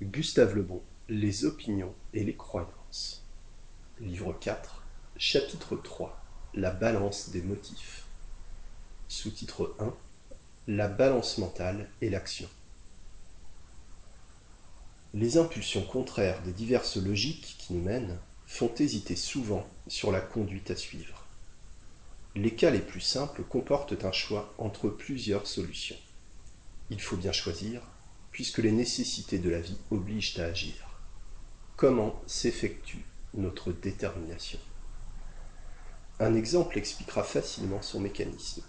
Gustave Le Bon, Les opinions et les croyances. Livre 4, chapitre 3 La balance des motifs. Sous-titre 1 La balance mentale et l'action. Les impulsions contraires des diverses logiques qui nous mènent font hésiter souvent sur la conduite à suivre. Les cas les plus simples comportent un choix entre plusieurs solutions. Il faut bien choisir, puisque les nécessités de la vie obligent à agir. Comment s'effectue notre détermination? Un exemple expliquera facilement son mécanisme.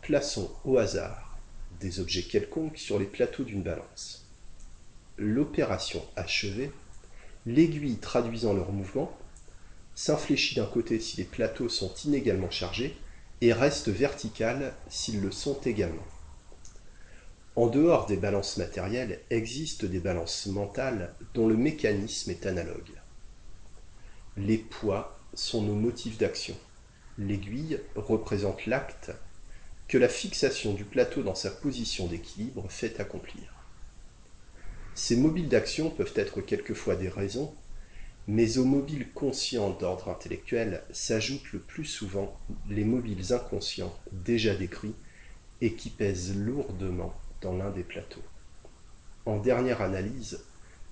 Plaçons au hasard des objets quelconques sur les plateaux d'une balance. L'opération achevée, l'aiguille traduisant leur mouvement s'infléchit d'un côté si les plateaux sont inégalement chargés et reste verticale s'ils le sont également. En dehors des balances matérielles existent des balances mentales dont le mécanisme est analogue. Les poids sont nos motifs d'action. L'aiguille représente l'acte que la fixation du plateau dans sa position d'équilibre fait accomplir. Ces mobiles d'action peuvent être quelquefois des raisons, mais aux mobiles conscients d'ordre intellectuel s'ajoutent le plus souvent les mobiles inconscients déjà décrits et qui pèsent lourdement dans l'un des plateaux. En dernière analyse,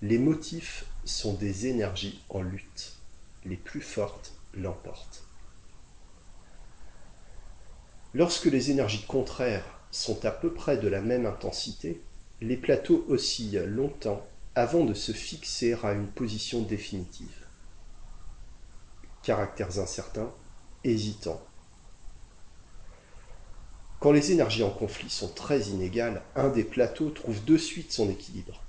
les motifs sont des énergies en lutte. Les plus fortes l'emportent. Lorsque les énergies contraires sont à peu près de la même intensité, les plateaux oscillent longtemps avant de se fixer à une position définitive. Caractères incertains, hésitants. Quand les énergies en conflit sont très inégales, un des plateaux trouve de suite son équilibre.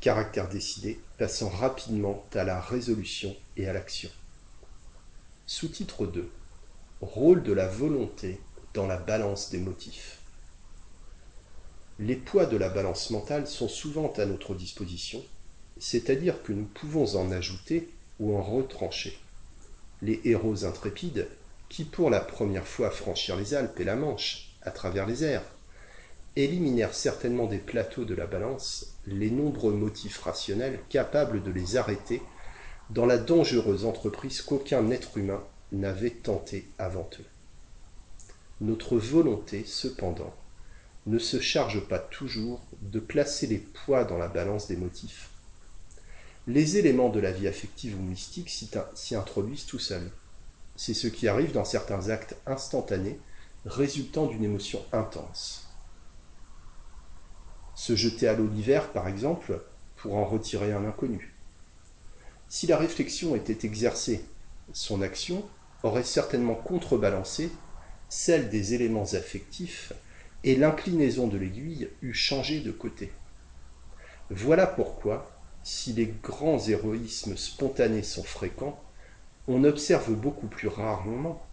Caractère décidé, passant rapidement à la résolution et à l'action. Sous-titre 2. Rôle de la volonté dans la balance des motifs. Les poids de la balance mentale sont souvent à notre disposition, c'est-à-dire que nous pouvons en ajouter ou en retrancher. Les héros intrépides, qui pour la première fois franchirent les Alpes et la Manche, à travers les airs, éliminèrent certainement des plateaux de la balance les nombreux motifs rationnels capables de les arrêter dans la dangereuse entreprise qu'aucun être humain n'avait tentée avant eux. Notre volonté, cependant, ne se charge pas toujours de placer les poids dans la balance des motifs. Les éléments de la vie affective ou mystique s'y introduisent tout seuls. C'est ce qui arrive dans certains actes instantanés résultant d'une émotion intense. Se jeter à l'eau d'hiver, par exemple, pour en retirer un inconnu. Si la réflexion était exercée, son action aurait certainement contrebalancé celle des éléments affectifs et l'inclinaison de l'aiguille eût changé de côté. Voilà pourquoi, si les grands héroïsmes spontanés sont fréquents, on observe beaucoup plus rarement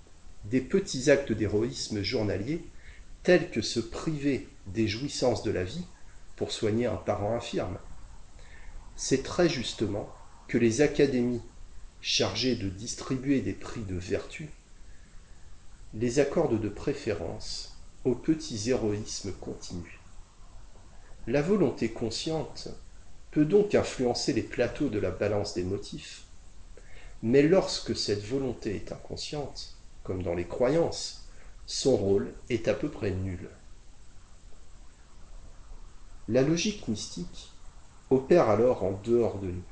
des petits actes d'héroïsme journalier tels que se priver des jouissances de la vie pour soigner un parent infirme. C'est très justement que les académies chargées de distribuer des prix de vertu les accordent de préférence aux petits héroïsmes continus. La volonté consciente peut donc influencer les plateaux de la balance des motifs, mais lorsque cette volonté est inconsciente, comme dans les croyances, son rôle est à peu près nul. La logique mystique opère alors en dehors de nous,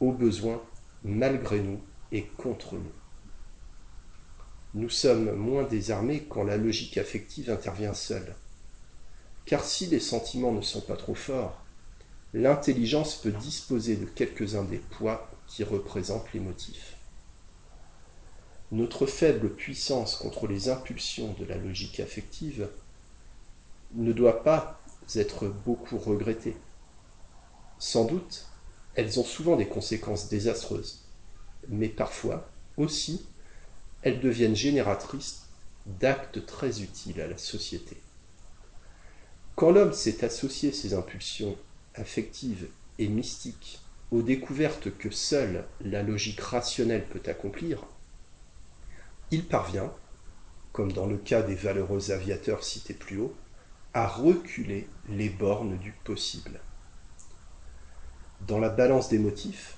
au besoin, malgré nous et contre nous. Nous sommes moins désarmés quand la logique affective intervient seule. Car si les sentiments ne sont pas trop forts, l'intelligence peut disposer de quelques-uns des poids qui représentent les motifs. Notre faible puissance contre les impulsions de la logique affective ne doit pas être beaucoup regrettée. Sans doute, elles ont souvent des conséquences désastreuses, mais parfois aussi elles deviennent génératrices d'actes très utiles à la société. Quand l'homme s'est associé ses impulsions affectives et mystiques aux découvertes que seule la logique rationnelle peut accomplir, il parvient, comme dans le cas des valeureux aviateurs cités plus haut, à reculer les bornes du possible. dans la balance des motifs,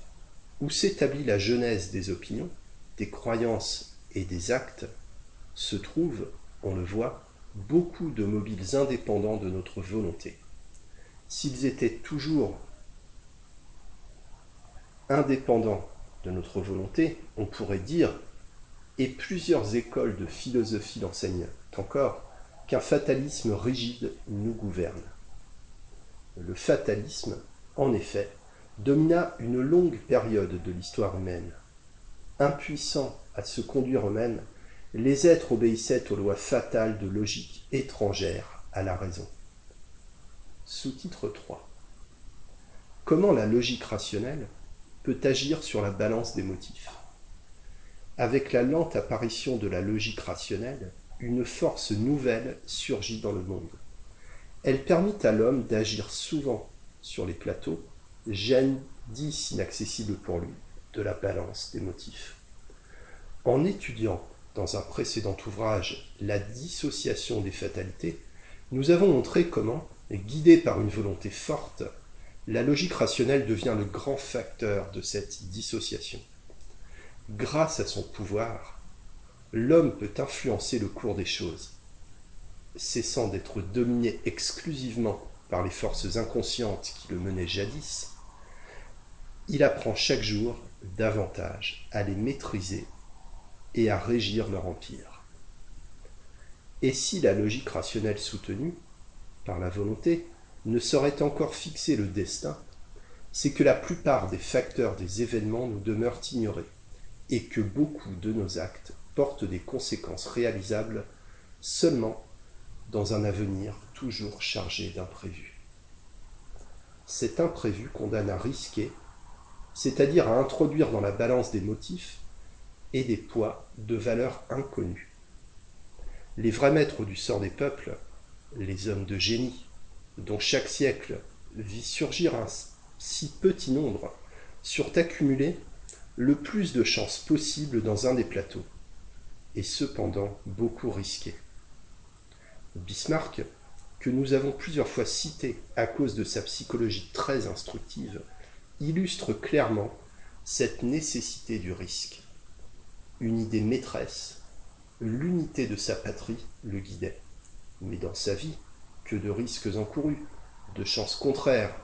où s'établit la genèse des opinions, des croyances et des actes, se trouvent, on le voit, beaucoup de mobiles indépendants de notre volonté. S'ils étaient toujours indépendants de notre volonté, on pourrait dire, et plusieurs écoles de philosophie l'enseignent encore, qu'un fatalisme rigide nous gouverne. Le fatalisme, en effet, domina une longue période de l'histoire humaine. Impuissants à se conduire eux-mêmes, les êtres obéissaient aux lois fatales de logique étrangère à la raison. Sous-titre 3. Comment la logique rationnelle peut agir sur la balance des motifs? Avec la lente apparition de la logique rationnelle, une force nouvelle surgit dans le monde. Elle permit à l'homme d'agir souvent sur les plateaux, jadis inaccessibles pour lui, de la balance des motifs. En étudiant dans un précédent ouvrage La dissociation des fatalités, nous avons montré comment, guidée par une volonté forte, la logique rationnelle devient le grand facteur de cette dissociation. Grâce à son pouvoir, l'homme peut influencer le cours des choses. Cessant d'être dominé exclusivement par les forces inconscientes qui le menaient jadis, il apprend chaque jour davantage à les maîtriser et à régir leur empire. Et si la logique rationnelle soutenue, par la volonté, ne saurait encore fixer le destin, c'est que la plupart des facteurs des événements nous demeurent ignorés, et que beaucoup de nos actes portent des conséquences réalisables seulement dans un avenir toujours chargé d'imprévus. Cet imprévu condamne à risquer, c'est-à-dire à introduire dans la balance des motifs et des poids de valeur inconnue. Les vrais maîtres du sort des peuples, les hommes de génie, dont chaque siècle vit surgir un si petit nombre, surent accumuler le plus de chances possible dans un des plateaux, et cependant beaucoup risqué. Bismarck, que nous avons plusieurs fois cité à cause de sa psychologie très instructive, illustre clairement cette nécessité du risque une idée maîtresse, l'unité de sa patrie le guidait. Mais dans sa vie, que de risques encourus, de chances contraires,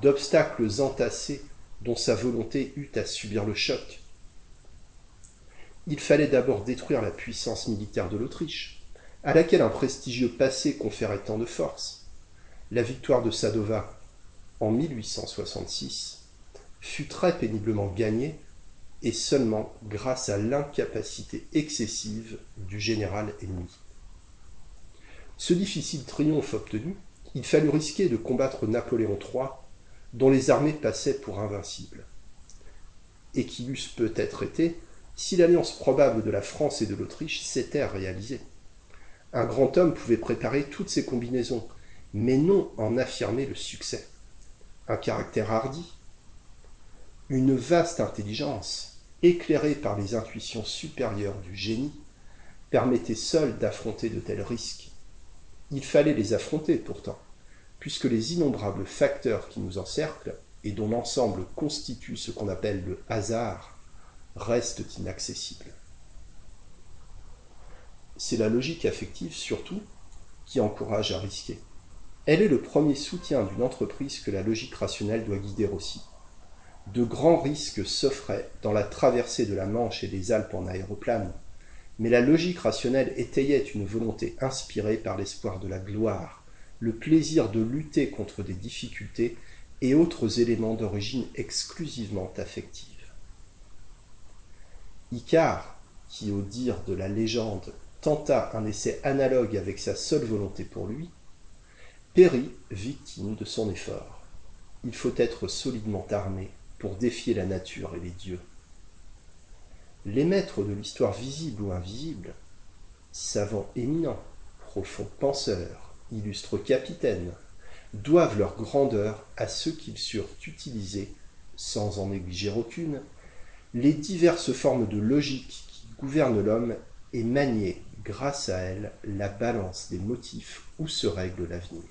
d'obstacles entassés dont sa volonté eut à subir le choc. Il fallait d'abord détruire la puissance militaire de l'Autriche, à laquelle un prestigieux passé conférait tant de force. La victoire de Sadova en 1866 fut très péniblement gagnée et seulement grâce à l'incapacité excessive du général ennemi. Ce difficile triomphe obtenu, il fallut risquer de combattre Napoléon III, dont les armées passaient pour invincibles, et qui l'eussent peut-être été si l'alliance probable de la France et de l'Autriche s'était réalisée. Un grand homme pouvait préparer toutes ces combinaisons, mais non en affirmer le succès. Un caractère hardi, une vaste intelligence, éclairé par les intuitions supérieures du génie, permettait seul d'affronter de tels risques. Il fallait les affronter pourtant, puisque les innombrables facteurs qui nous encerclent, et dont l'ensemble constitue ce qu'on appelle le hasard, restent inaccessibles. C'est la logique affective surtout qui encourage à risquer. Elle est le premier soutien d'une entreprise que la logique rationnelle doit guider aussi de grands risques s'offraient dans la traversée de la Manche et des Alpes en aéroplane, mais la logique rationnelle étayait une volonté inspirée par l'espoir de la gloire, le plaisir de lutter contre des difficultés et autres éléments d'origine exclusivement affective. Icare, qui au dire de la légende tenta un essai analogue avec sa seule volonté pour lui, périt victime de son effort. Il faut être solidement armé pour défier la nature et les dieux. Les maîtres de l'histoire visible ou invisible, savants éminents, profonds penseurs, illustres capitaines, doivent leur grandeur à ceux qu'ils surent utiliser, sans en négliger aucune, les diverses formes de logique qui gouvernent l'homme et manier, grâce à elles, la balance des motifs où se règle l'avenir.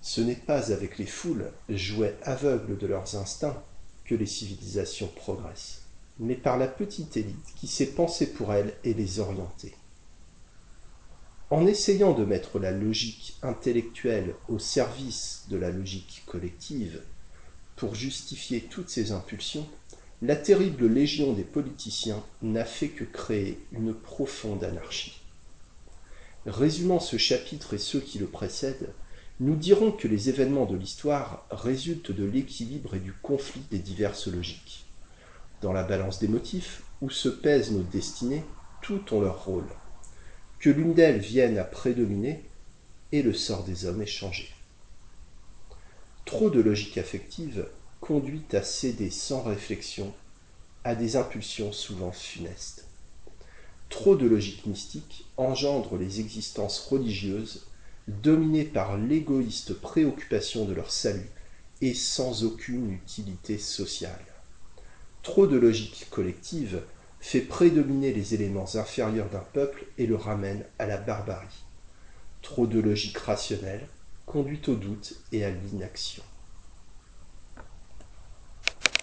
Ce n'est pas avec les foules, jouets aveugles de leurs instincts, que les civilisations progressent, mais par la petite élite qui sait penser pour elles et les orienter. En essayant de mettre la logique intellectuelle au service de la logique collective, pour justifier toutes ces impulsions, la terrible légion des politiciens n'a fait que créer une profonde anarchie. Résumant ce chapitre et ceux qui le précèdent, nous dirons que les événements de l'histoire résultent de l'équilibre et du conflit des diverses logiques. Dans la balance des motifs, où se pèsent nos destinées, toutes ont leur rôle. Que l'une d'elles vienne à prédominer, et le sort des hommes est changé. Trop de logique affective conduit à céder sans réflexion à des impulsions souvent funestes. Trop de logique mystique engendre les existences religieuses dominés par l'égoïste préoccupation de leur salut et sans aucune utilité sociale. Trop de logique collective fait prédominer les éléments inférieurs d'un peuple et le ramène à la barbarie. Trop de logique rationnelle conduit au doute et à l'inaction.